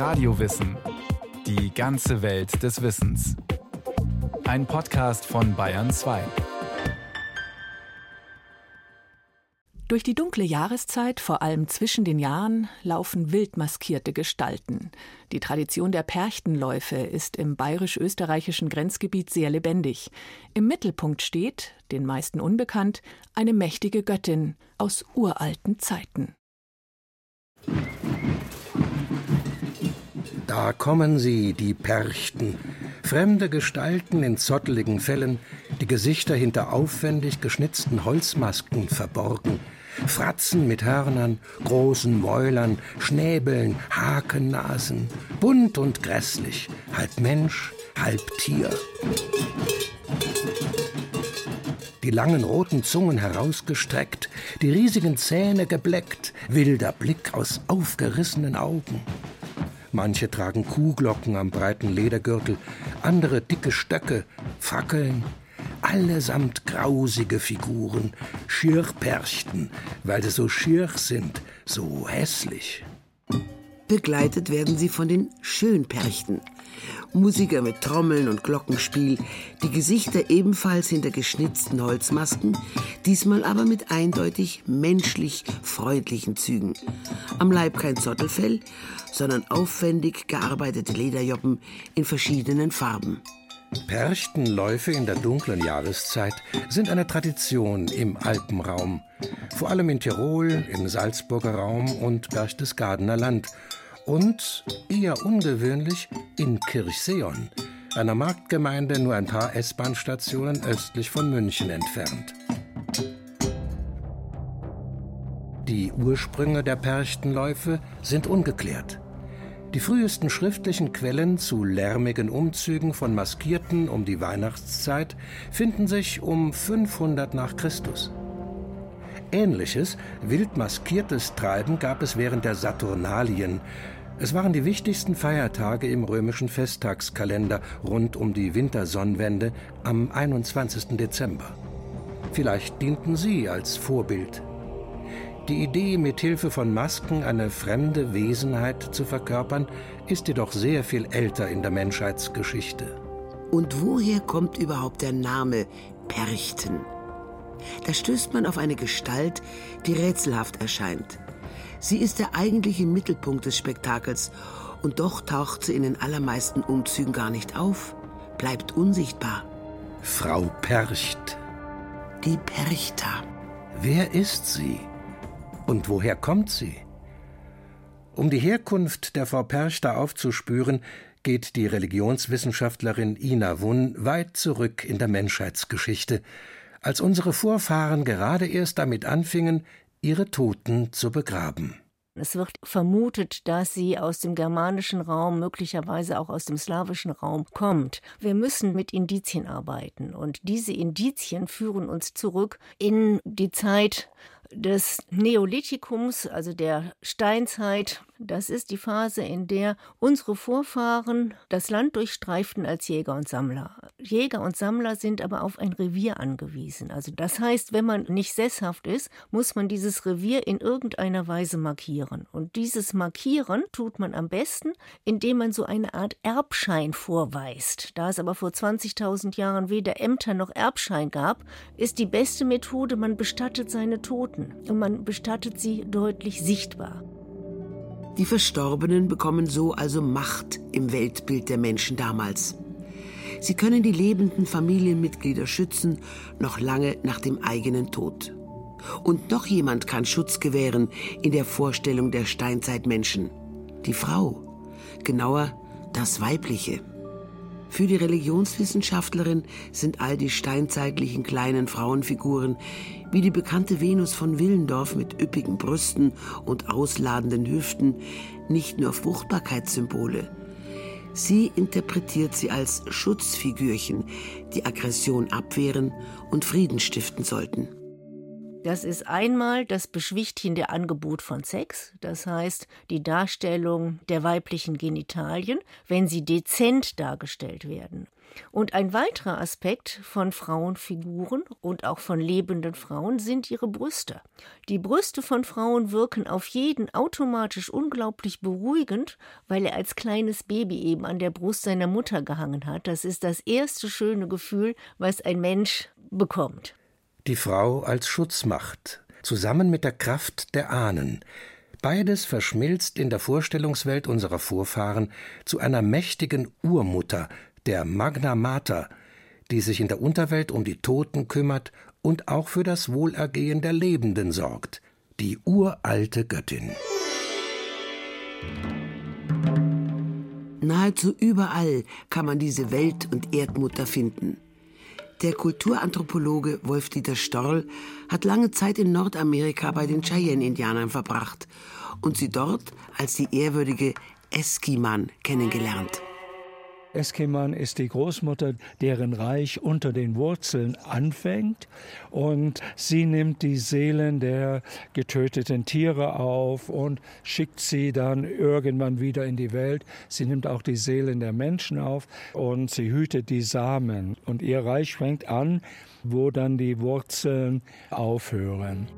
Radiowissen. Die ganze Welt des Wissens. Ein Podcast von Bayern 2. Durch die dunkle Jahreszeit, vor allem zwischen den Jahren, laufen wild maskierte Gestalten. Die Tradition der Perchtenläufe ist im bayerisch-österreichischen Grenzgebiet sehr lebendig. Im Mittelpunkt steht, den meisten unbekannt, eine mächtige Göttin aus uralten Zeiten. Da kommen sie, die Perchten, fremde Gestalten in zotteligen Fellen, die Gesichter hinter aufwendig geschnitzten Holzmasken verborgen, Fratzen mit Hörnern, großen Mäulern, Schnäbeln, Hakennasen, bunt und grässlich, halb Mensch, halb Tier. Die langen roten Zungen herausgestreckt, die riesigen Zähne gebleckt, wilder Blick aus aufgerissenen Augen. Manche tragen Kuhglocken am breiten Ledergürtel, andere dicke Stöcke, Fackeln, allesamt grausige Figuren, Schirrperchten, weil sie so schier sind, so hässlich. Begleitet werden sie von den Schönperchten. Musiker mit Trommeln und Glockenspiel, die Gesichter ebenfalls hinter geschnitzten Holzmasken, diesmal aber mit eindeutig menschlich freundlichen Zügen. Am Leib kein Zottelfell, sondern aufwendig gearbeitete Lederjoppen in verschiedenen Farben. Perchtenläufe in der dunklen Jahreszeit sind eine Tradition im Alpenraum, vor allem in Tirol, im Salzburger Raum und Berchtesgadener Land und, eher ungewöhnlich, in Kirchseon, einer Marktgemeinde nur ein paar S-Bahn-Stationen östlich von München entfernt. Die Ursprünge der Perchtenläufe sind ungeklärt. Die frühesten schriftlichen Quellen zu lärmigen Umzügen von Maskierten um die Weihnachtszeit finden sich um 500 nach Christus. Ähnliches, wild maskiertes Treiben gab es während der Saturnalien. Es waren die wichtigsten Feiertage im römischen Festtagskalender rund um die Wintersonnenwende am 21. Dezember. Vielleicht dienten sie als Vorbild die Idee, mit Hilfe von Masken eine fremde Wesenheit zu verkörpern, ist jedoch sehr viel älter in der Menschheitsgeschichte. Und woher kommt überhaupt der Name Perchten? Da stößt man auf eine Gestalt, die rätselhaft erscheint. Sie ist der eigentliche Mittelpunkt des Spektakels und doch taucht sie in den allermeisten Umzügen gar nicht auf, bleibt unsichtbar. Frau Percht. Die Perchta. Wer ist sie? Und woher kommt sie? Um die Herkunft der Frau Perchter aufzuspüren, geht die Religionswissenschaftlerin Ina Wunn weit zurück in der Menschheitsgeschichte, als unsere Vorfahren gerade erst damit anfingen, ihre Toten zu begraben. Es wird vermutet, dass sie aus dem germanischen Raum, möglicherweise auch aus dem slawischen Raum kommt. Wir müssen mit Indizien arbeiten und diese Indizien führen uns zurück in die Zeit des Neolithikums, also der Steinzeit, das ist die Phase, in der unsere Vorfahren das Land durchstreiften als Jäger und Sammler. Jäger und Sammler sind aber auf ein Revier angewiesen. Also das heißt, wenn man nicht sesshaft ist, muss man dieses Revier in irgendeiner Weise markieren. Und dieses Markieren tut man am besten, indem man so eine Art Erbschein vorweist. Da es aber vor 20.000 Jahren weder Ämter noch Erbschein gab, ist die beste Methode, man bestattet seine Toten und man bestattet sie deutlich sichtbar. Die Verstorbenen bekommen so also Macht im Weltbild der Menschen damals. Sie können die lebenden Familienmitglieder schützen, noch lange nach dem eigenen Tod. Und noch jemand kann Schutz gewähren in der Vorstellung der Steinzeitmenschen. Die Frau, genauer das Weibliche. Für die Religionswissenschaftlerin sind all die steinzeitlichen kleinen Frauenfiguren wie die bekannte Venus von Willendorf mit üppigen Brüsten und ausladenden Hüften nicht nur Fruchtbarkeitssymbole. Sie interpretiert sie als Schutzfigürchen, die Aggression abwehren und Frieden stiften sollten. Das ist einmal das beschwichtigende Angebot von Sex, das heißt die Darstellung der weiblichen Genitalien, wenn sie dezent dargestellt werden. Und ein weiterer Aspekt von Frauenfiguren und auch von lebenden Frauen sind ihre Brüste. Die Brüste von Frauen wirken auf jeden automatisch unglaublich beruhigend, weil er als kleines Baby eben an der Brust seiner Mutter gehangen hat. Das ist das erste schöne Gefühl, was ein Mensch bekommt. Die Frau als Schutzmacht, zusammen mit der Kraft der Ahnen, Beides verschmilzt in der Vorstellungswelt unserer Vorfahren zu einer mächtigen Urmutter, der Magna Mater, die sich in der Unterwelt um die Toten kümmert und auch für das Wohlergehen der Lebenden sorgt, die uralte Göttin. Nahezu überall kann man diese Welt- und Erdmutter finden. Der Kulturanthropologe Wolf-Dieter Storl hat lange Zeit in Nordamerika bei den Cheyenne-Indianern verbracht und sie dort als die ehrwürdige Eskiman kennengelernt. Eskiman ist die Großmutter, deren Reich unter den Wurzeln anfängt und sie nimmt die Seelen der getöteten Tiere auf und schickt sie dann irgendwann wieder in die Welt. Sie nimmt auch die Seelen der Menschen auf und sie hütet die Samen und ihr Reich fängt an, wo dann die Wurzeln aufhören.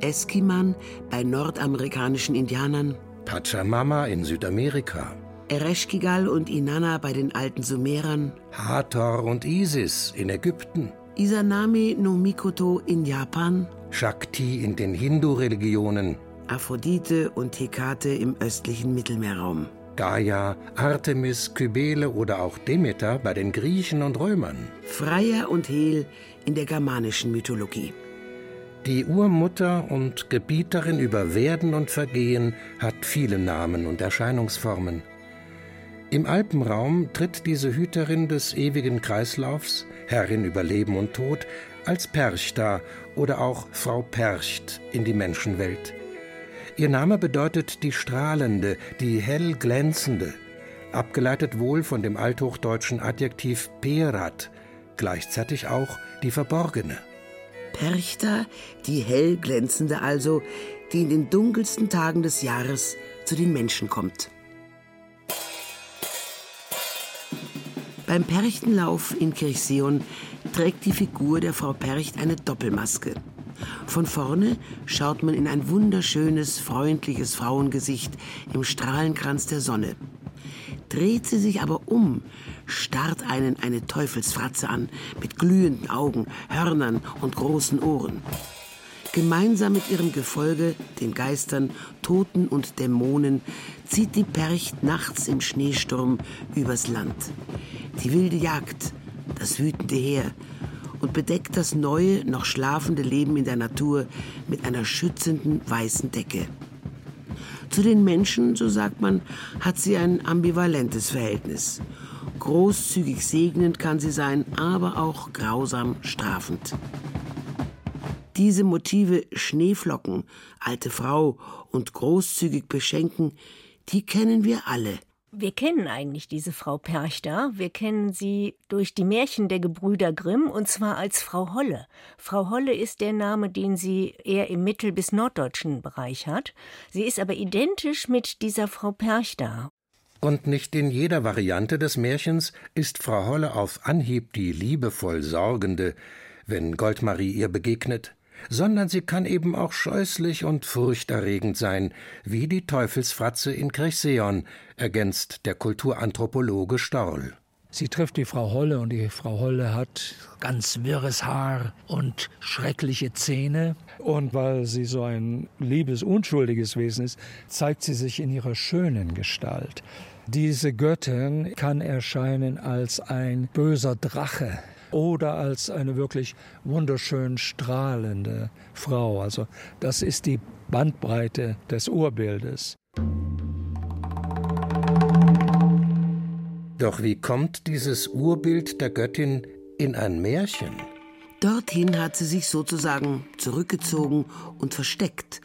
Eskiman bei nordamerikanischen Indianern. Pachamama in Südamerika. Ereshkigal und Inanna bei den alten Sumerern, Hathor und Isis in Ägypten, Isanami no Mikoto in Japan, Shakti in den Hindu-Religionen, Aphrodite und Hekate im östlichen Mittelmeerraum. Gaia, Artemis, Kybele oder auch Demeter bei den Griechen und Römern. Freya und Hel in der germanischen Mythologie. Die Urmutter und Gebieterin über Werden und Vergehen hat viele Namen und Erscheinungsformen. Im Alpenraum tritt diese Hüterin des ewigen Kreislaufs, Herrin über Leben und Tod, als Perchta oder auch Frau Percht in die Menschenwelt. Ihr Name bedeutet die Strahlende, die hell glänzende, abgeleitet wohl von dem althochdeutschen Adjektiv Perat, gleichzeitig auch die Verborgene. Perchta, die hell glänzende also, die in den dunkelsten Tagen des Jahres zu den Menschen kommt. Beim Perchtenlauf in Kirchseon trägt die Figur der Frau Percht eine Doppelmaske. Von vorne schaut man in ein wunderschönes, freundliches Frauengesicht im Strahlenkranz der Sonne. Dreht sie sich aber um, starrt einen eine Teufelsfratze an, mit glühenden Augen, Hörnern und großen Ohren. Gemeinsam mit ihrem Gefolge, den Geistern, Toten und Dämonen, zieht die Percht nachts im Schneesturm übers Land. Die wilde Jagd, das wütende Heer und bedeckt das neue, noch schlafende Leben in der Natur mit einer schützenden weißen Decke. Zu den Menschen, so sagt man, hat sie ein ambivalentes Verhältnis. Großzügig segnend kann sie sein, aber auch grausam strafend. Diese Motive Schneeflocken, alte Frau und großzügig beschenken, die kennen wir alle. Wir kennen eigentlich diese Frau Perchta. Wir kennen sie durch die Märchen der Gebrüder Grimm und zwar als Frau Holle. Frau Holle ist der Name, den sie eher im mittel- bis norddeutschen Bereich hat. Sie ist aber identisch mit dieser Frau Perchta. Und nicht in jeder Variante des Märchens ist Frau Holle auf Anhieb die liebevoll Sorgende, wenn Goldmarie ihr begegnet sondern sie kann eben auch scheußlich und furchterregend sein, wie die Teufelsfratze in Kirchseon, ergänzt der Kulturanthropologe Storl. Sie trifft die Frau Holle und die Frau Holle hat ganz wirres Haar und schreckliche Zähne. Und weil sie so ein liebes, unschuldiges Wesen ist, zeigt sie sich in ihrer schönen Gestalt. Diese Göttin kann erscheinen als ein böser Drache, oder als eine wirklich wunderschön strahlende Frau. Also das ist die Bandbreite des Urbildes. Doch wie kommt dieses Urbild der Göttin in ein Märchen? Dorthin hat sie sich sozusagen zurückgezogen und versteckt,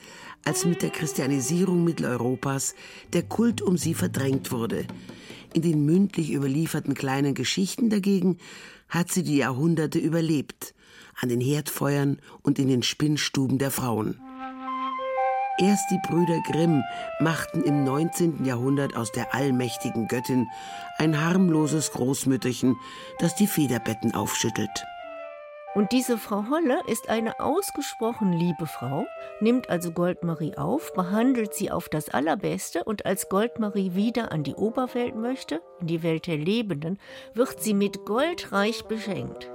als mit der Christianisierung Mitteleuropas der Kult um sie verdrängt wurde. In den mündlich überlieferten kleinen Geschichten dagegen hat sie die Jahrhunderte überlebt, an den Herdfeuern und in den Spinnstuben der Frauen. Erst die Brüder Grimm machten im 19. Jahrhundert aus der allmächtigen Göttin ein harmloses Großmütterchen, das die Federbetten aufschüttelt. Und diese Frau Holle ist eine ausgesprochen liebe Frau, nimmt also Goldmarie auf, behandelt sie auf das Allerbeste und als Goldmarie wieder an die Oberwelt möchte, in die Welt der Lebenden, wird sie mit Gold reich beschenkt.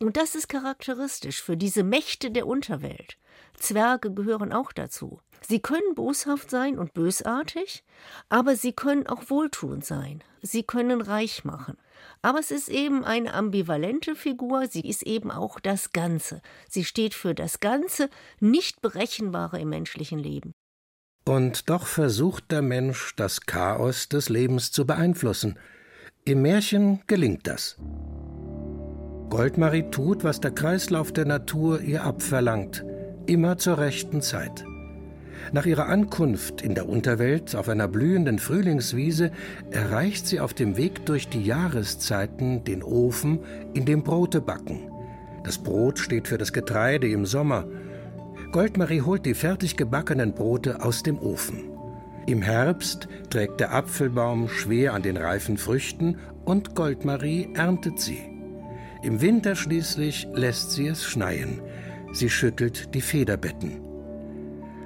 Und das ist charakteristisch für diese Mächte der Unterwelt. Zwerge gehören auch dazu. Sie können boshaft sein und bösartig, aber sie können auch wohltuend sein. Sie können reich machen. Aber es ist eben eine ambivalente Figur, sie ist eben auch das Ganze. Sie steht für das Ganze, nicht berechenbare im menschlichen Leben. Und doch versucht der Mensch, das Chaos des Lebens zu beeinflussen. Im Märchen gelingt das. Goldmarie tut, was der Kreislauf der Natur ihr abverlangt, immer zur rechten Zeit. Nach ihrer Ankunft in der Unterwelt auf einer blühenden Frühlingswiese erreicht sie auf dem Weg durch die Jahreszeiten den Ofen, in dem Brote backen. Das Brot steht für das Getreide im Sommer. Goldmarie holt die fertig gebackenen Brote aus dem Ofen. Im Herbst trägt der Apfelbaum schwer an den reifen Früchten und Goldmarie erntet sie. Im Winter schließlich lässt sie es schneien. Sie schüttelt die Federbetten.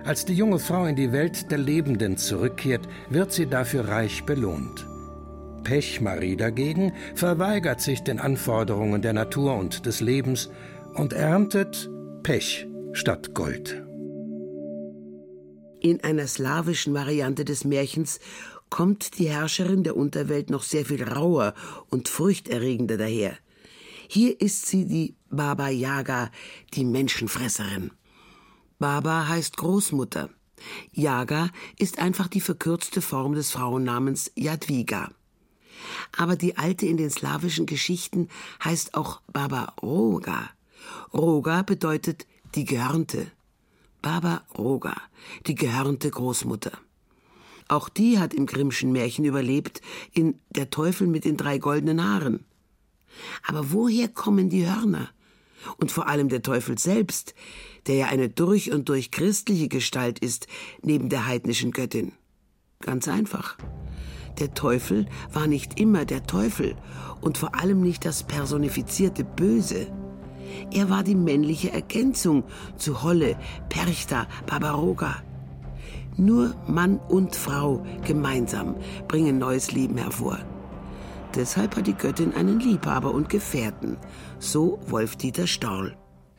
Als die junge Frau in die Welt der Lebenden zurückkehrt, wird sie dafür reich belohnt. Pechmarie dagegen verweigert sich den Anforderungen der Natur und des Lebens und erntet Pech statt Gold. In einer slawischen Variante des Märchens kommt die Herrscherin der Unterwelt noch sehr viel rauer und furchterregender daher. Hier ist sie die Baba Yaga, die Menschenfresserin. Baba heißt Großmutter. Yaga ist einfach die verkürzte Form des Frauennamens Jadwiga. Aber die alte in den slawischen Geschichten heißt auch Baba Roga. Roga bedeutet die Gehörnte. Baba Roga, die gehörnte Großmutter. Auch die hat im Grimmschen Märchen überlebt, in Der Teufel mit den drei goldenen Haaren. Aber woher kommen die Hörner? Und vor allem der Teufel selbst, der ja eine durch und durch christliche Gestalt ist, neben der heidnischen Göttin? Ganz einfach. Der Teufel war nicht immer der Teufel und vor allem nicht das personifizierte Böse. Er war die männliche Ergänzung zu Holle, Perchta, Barbaroga. Nur Mann und Frau gemeinsam bringen neues Leben hervor. Deshalb hat die Göttin einen Liebhaber und Gefährten, so Wolf-Dieter Storl.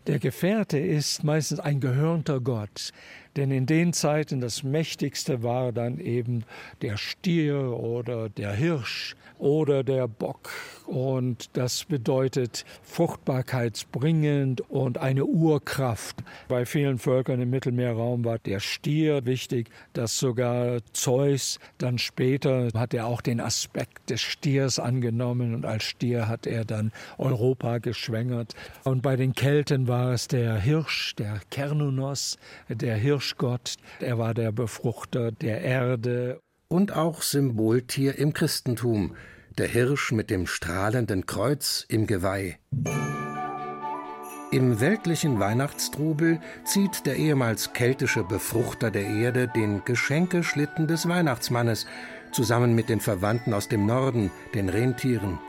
Der Gefährte ist meistens ein gehörnter Gott, denn in den Zeiten das mächtigste war dann eben der Stier oder der Hirsch oder der Bock. Und das bedeutet fruchtbarkeitsbringend und eine Urkraft. Bei vielen Völkern im Mittelmeerraum war der Stier wichtig, dass sogar Zeus dann später hat er auch den Aspekt des Stiers angenommen und als Stier hat er dann Europa geschwängert. Und bei den Kelten war es der Hirsch, der Kernunos, der Hirschgott. Er war der Befruchter der Erde und auch Symboltier im Christentum, der Hirsch mit dem strahlenden Kreuz im Geweih. Im weltlichen Weihnachtstrubel zieht der ehemals keltische Befruchter der Erde den Geschenkeschlitten des Weihnachtsmannes zusammen mit den Verwandten aus dem Norden, den Rentieren.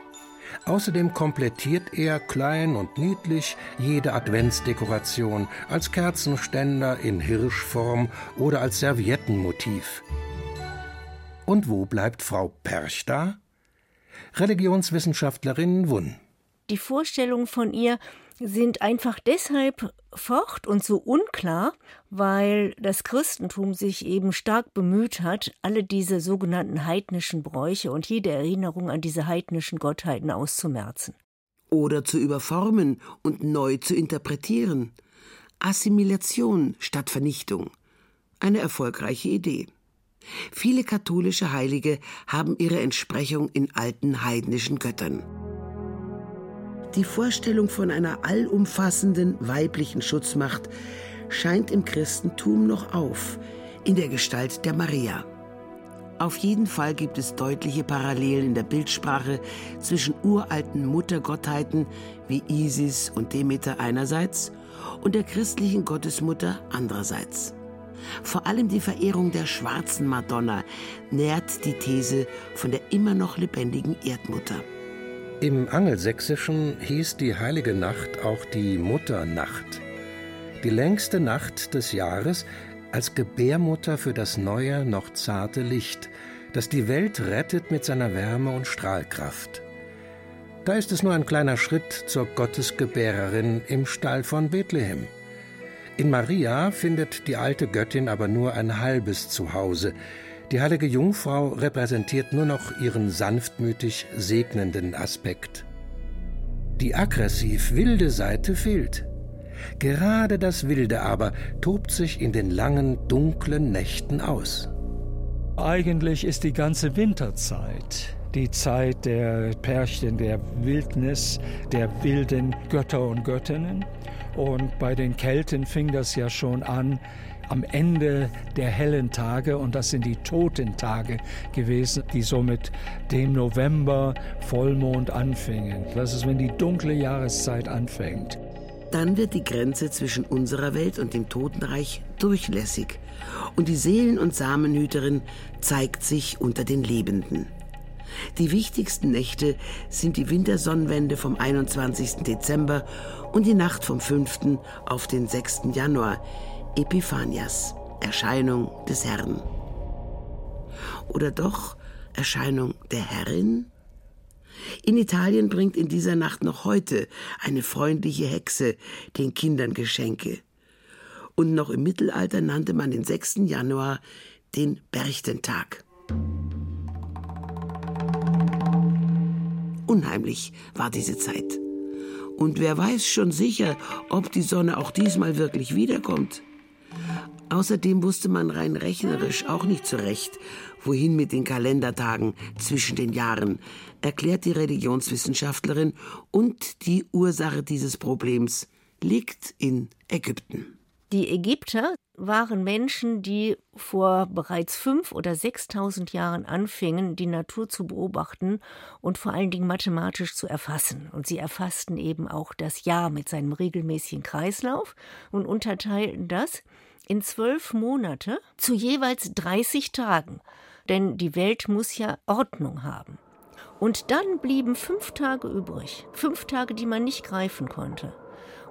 Außerdem komplettiert er klein und niedlich jede Adventsdekoration als Kerzenständer in Hirschform oder als Serviettenmotiv. Und wo bleibt Frau Perch da? Religionswissenschaftlerin Wunn. Die Vorstellungen von ihr sind einfach deshalb fort und so unklar, weil das Christentum sich eben stark bemüht hat, alle diese sogenannten heidnischen Bräuche und jede Erinnerung an diese heidnischen Gottheiten auszumerzen. Oder zu überformen und neu zu interpretieren. Assimilation statt Vernichtung. Eine erfolgreiche Idee. Viele katholische Heilige haben ihre Entsprechung in alten heidnischen Göttern. Die Vorstellung von einer allumfassenden weiblichen Schutzmacht scheint im Christentum noch auf, in der Gestalt der Maria. Auf jeden Fall gibt es deutliche Parallelen in der Bildsprache zwischen uralten Muttergottheiten wie Isis und Demeter einerseits und der christlichen Gottesmutter andererseits. Vor allem die Verehrung der schwarzen Madonna nährt die These von der immer noch lebendigen Erdmutter. Im Angelsächsischen hieß die heilige Nacht auch die Mutternacht. Die längste Nacht des Jahres als Gebärmutter für das neue, noch zarte Licht, das die Welt rettet mit seiner Wärme und Strahlkraft. Da ist es nur ein kleiner Schritt zur Gottesgebärerin im Stall von Bethlehem. In Maria findet die alte Göttin aber nur ein halbes Zuhause. Die heilige Jungfrau repräsentiert nur noch ihren sanftmütig segnenden Aspekt. Die aggressiv wilde Seite fehlt. Gerade das Wilde aber tobt sich in den langen, dunklen Nächten aus. Eigentlich ist die ganze Winterzeit die Zeit der Pärchen, der Wildnis, der wilden Götter und Göttinnen. Und bei den Kelten fing das ja schon an am Ende der hellen Tage und das sind die Totentage gewesen, die so mit dem November Vollmond anfingen. Das ist, wenn die dunkle Jahreszeit anfängt. Dann wird die Grenze zwischen unserer Welt und dem Totenreich durchlässig und die Seelen- und Samenhüterin zeigt sich unter den Lebenden. Die wichtigsten Nächte sind die Wintersonnenwende vom 21. Dezember und die Nacht vom 5. auf den 6. Januar, Epiphanias, Erscheinung des Herrn. Oder doch Erscheinung der Herrin? In Italien bringt in dieser Nacht noch heute eine freundliche Hexe den Kindern Geschenke. Und noch im Mittelalter nannte man den 6. Januar den Berchtentag. Unheimlich war diese Zeit. Und wer weiß schon sicher, ob die Sonne auch diesmal wirklich wiederkommt. Außerdem wusste man rein rechnerisch auch nicht zurecht, wohin mit den Kalendertagen zwischen den Jahren, erklärt die Religionswissenschaftlerin, und die Ursache dieses Problems liegt in Ägypten. Die Ägypter waren Menschen, die vor bereits fünf oder sechstausend Jahren anfingen, die Natur zu beobachten und vor allen Dingen mathematisch zu erfassen. Und sie erfassten eben auch das Jahr mit seinem regelmäßigen Kreislauf und unterteilten das in zwölf Monate zu jeweils 30 Tagen. Denn die Welt muss ja Ordnung haben. Und dann blieben fünf Tage übrig. Fünf Tage, die man nicht greifen konnte.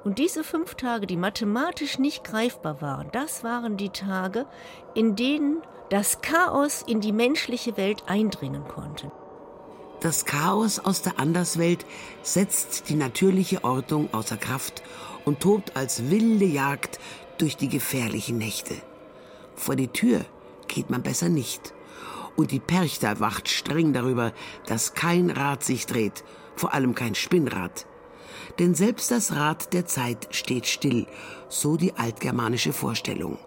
Und diese fünf Tage, die mathematisch nicht greifbar waren, das waren die Tage, in denen das Chaos in die menschliche Welt eindringen konnte. Das Chaos aus der Anderswelt setzt die natürliche Ordnung außer Kraft und tobt als wilde Jagd durch die gefährlichen Nächte. Vor die Tür geht man besser nicht. Und die Perchta wacht streng darüber, dass kein Rad sich dreht, vor allem kein Spinnrad. Denn selbst das Rad der Zeit steht still, so die altgermanische Vorstellung.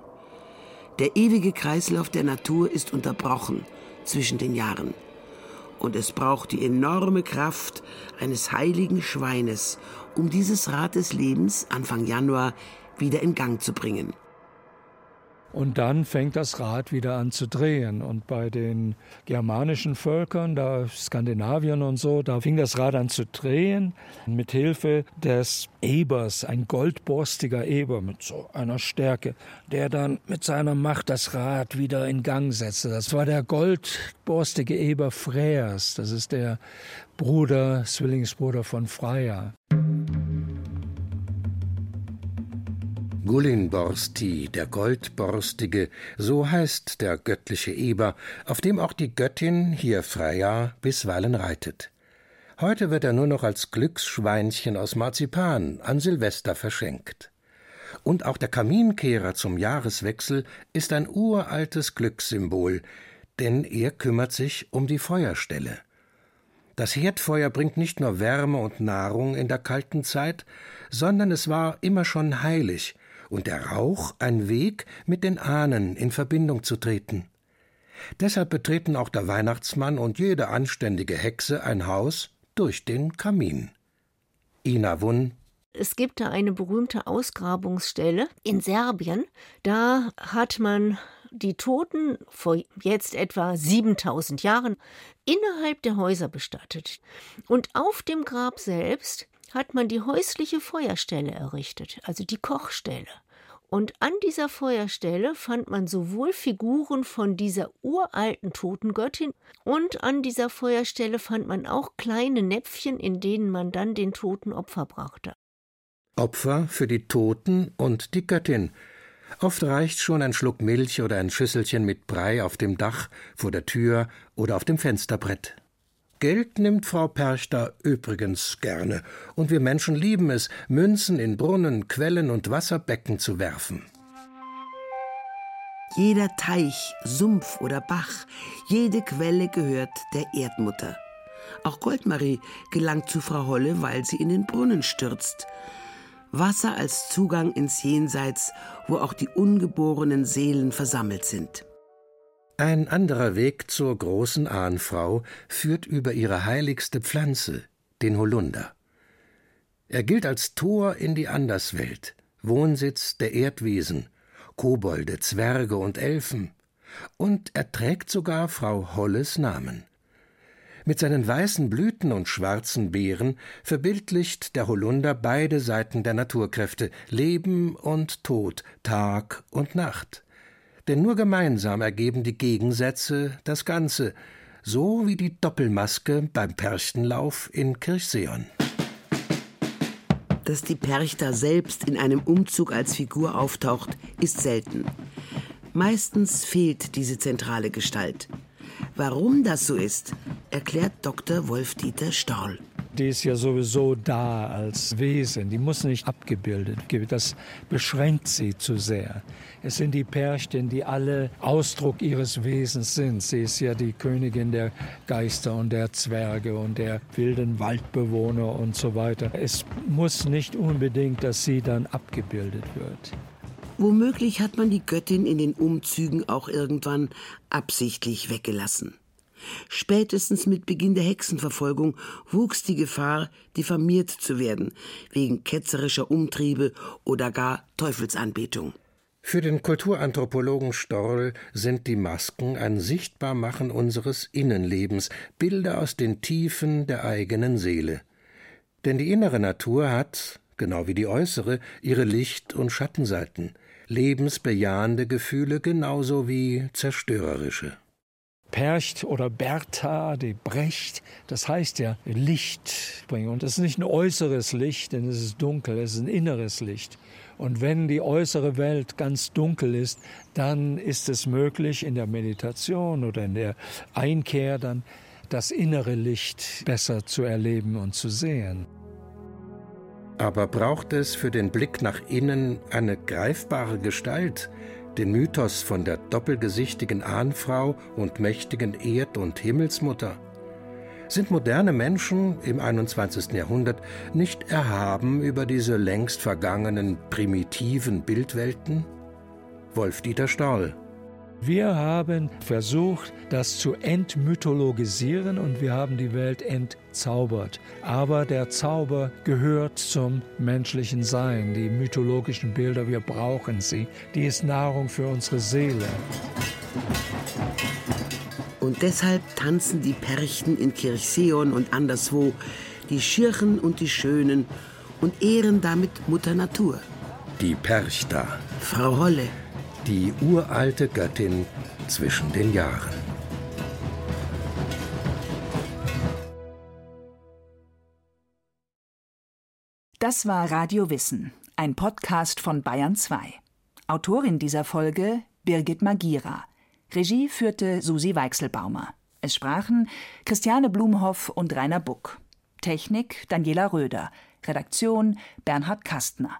Der ewige Kreislauf der Natur ist unterbrochen zwischen den Jahren. Und es braucht die enorme Kraft eines heiligen Schweines, um dieses Rad des Lebens Anfang Januar wieder in Gang zu bringen. Und dann fängt das Rad wieder an zu drehen. Und bei den germanischen Völkern, da Skandinavien und so, da fing das Rad an zu drehen mit Hilfe des Ebers, ein goldborstiger Eber mit so einer Stärke, der dann mit seiner Macht das Rad wieder in Gang setzte. Das war der goldborstige Eber Freers. Das ist der Bruder, Zwillingsbruder von Freya. Gullinborsti, der Goldborstige, so heißt der göttliche Eber, auf dem auch die Göttin, hier Freya, bisweilen reitet. Heute wird er nur noch als Glücksschweinchen aus Marzipan an Silvester verschenkt. Und auch der Kaminkehrer zum Jahreswechsel ist ein uraltes Glückssymbol, denn er kümmert sich um die Feuerstelle. Das Herdfeuer bringt nicht nur Wärme und Nahrung in der kalten Zeit, sondern es war immer schon heilig und der Rauch ein Weg, mit den Ahnen in Verbindung zu treten. Deshalb betreten auch der Weihnachtsmann und jede anständige Hexe ein Haus durch den Kamin. Ina Wunn es gibt da eine berühmte Ausgrabungsstelle in Serbien. Da hat man die Toten vor jetzt etwa 7000 Jahren innerhalb der Häuser bestattet. Und auf dem Grab selbst hat man die häusliche Feuerstelle errichtet, also die Kochstelle. Und an dieser Feuerstelle fand man sowohl Figuren von dieser uralten Totengöttin und an dieser Feuerstelle fand man auch kleine Näpfchen, in denen man dann den Toten Opfer brachte. Opfer für die Toten und die Göttin. Oft reicht schon ein Schluck Milch oder ein Schüsselchen mit Brei auf dem Dach, vor der Tür oder auf dem Fensterbrett. Geld nimmt Frau Perchter übrigens gerne, und wir Menschen lieben es, Münzen in Brunnen, Quellen und Wasserbecken zu werfen. Jeder Teich, Sumpf oder Bach, jede Quelle gehört der Erdmutter. Auch Goldmarie gelangt zu Frau Holle, weil sie in den Brunnen stürzt. Wasser als Zugang ins Jenseits, wo auch die ungeborenen Seelen versammelt sind. Ein anderer Weg zur großen Ahnfrau führt über ihre heiligste Pflanze, den Holunder. Er gilt als Tor in die Anderswelt, Wohnsitz der Erdwesen, Kobolde, Zwerge und Elfen, und er trägt sogar Frau Holles Namen. Mit seinen weißen Blüten und schwarzen Beeren verbildlicht der Holunder beide Seiten der Naturkräfte, Leben und Tod, Tag und Nacht. Denn nur gemeinsam ergeben die Gegensätze das Ganze, so wie die Doppelmaske beim Perchtenlauf in Kirchseon. Dass die Perchter selbst in einem Umzug als Figur auftaucht, ist selten. Meistens fehlt diese zentrale Gestalt. Warum das so ist, erklärt Dr. Wolf-Dieter Storl. Die ist ja sowieso da als Wesen, die muss nicht abgebildet werden. Das beschränkt sie zu sehr. Es sind die Pärchen, die alle Ausdruck ihres Wesens sind. Sie ist ja die Königin der Geister und der Zwerge und der wilden Waldbewohner und so weiter. Es muss nicht unbedingt, dass sie dann abgebildet wird. Womöglich hat man die Göttin in den Umzügen auch irgendwann absichtlich weggelassen. Spätestens mit Beginn der Hexenverfolgung wuchs die Gefahr, diffamiert zu werden, wegen ketzerischer Umtriebe oder gar Teufelsanbetung. Für den Kulturanthropologen Storl sind die Masken ein Sichtbarmachen unseres Innenlebens, Bilder aus den Tiefen der eigenen Seele. Denn die innere Natur hat, genau wie die äußere, ihre Licht- und Schattenseiten lebensbejahende Gefühle genauso wie zerstörerische. Percht oder Bertha, die Brecht, das heißt ja Licht bringen. Und das ist nicht ein äußeres Licht, denn es ist dunkel, es ist ein inneres Licht. Und wenn die äußere Welt ganz dunkel ist, dann ist es möglich in der Meditation oder in der Einkehr dann das innere Licht besser zu erleben und zu sehen. Aber braucht es für den Blick nach innen eine greifbare Gestalt, den Mythos von der doppelgesichtigen Ahnfrau und mächtigen Erd- und Himmelsmutter? Sind moderne Menschen im 21. Jahrhundert nicht erhaben über diese längst vergangenen primitiven Bildwelten? Wolf-Dieter Stahl wir haben versucht, das zu entmythologisieren und wir haben die Welt entzaubert. Aber der Zauber gehört zum menschlichen Sein. Die mythologischen Bilder, wir brauchen sie. Die ist Nahrung für unsere Seele. Und deshalb tanzen die Perchten in Kirchseon und anderswo, die Schirchen und die Schönen und ehren damit Mutter Natur. Die Perchter. Frau Holle die uralte Göttin zwischen den Jahren. Das war Radio Wissen, ein Podcast von Bayern 2. Autorin dieser Folge Birgit Magira. Regie führte Susi Weichselbaumer. Es sprachen Christiane Blumhoff und Rainer Buck. Technik Daniela Röder. Redaktion Bernhard Kastner.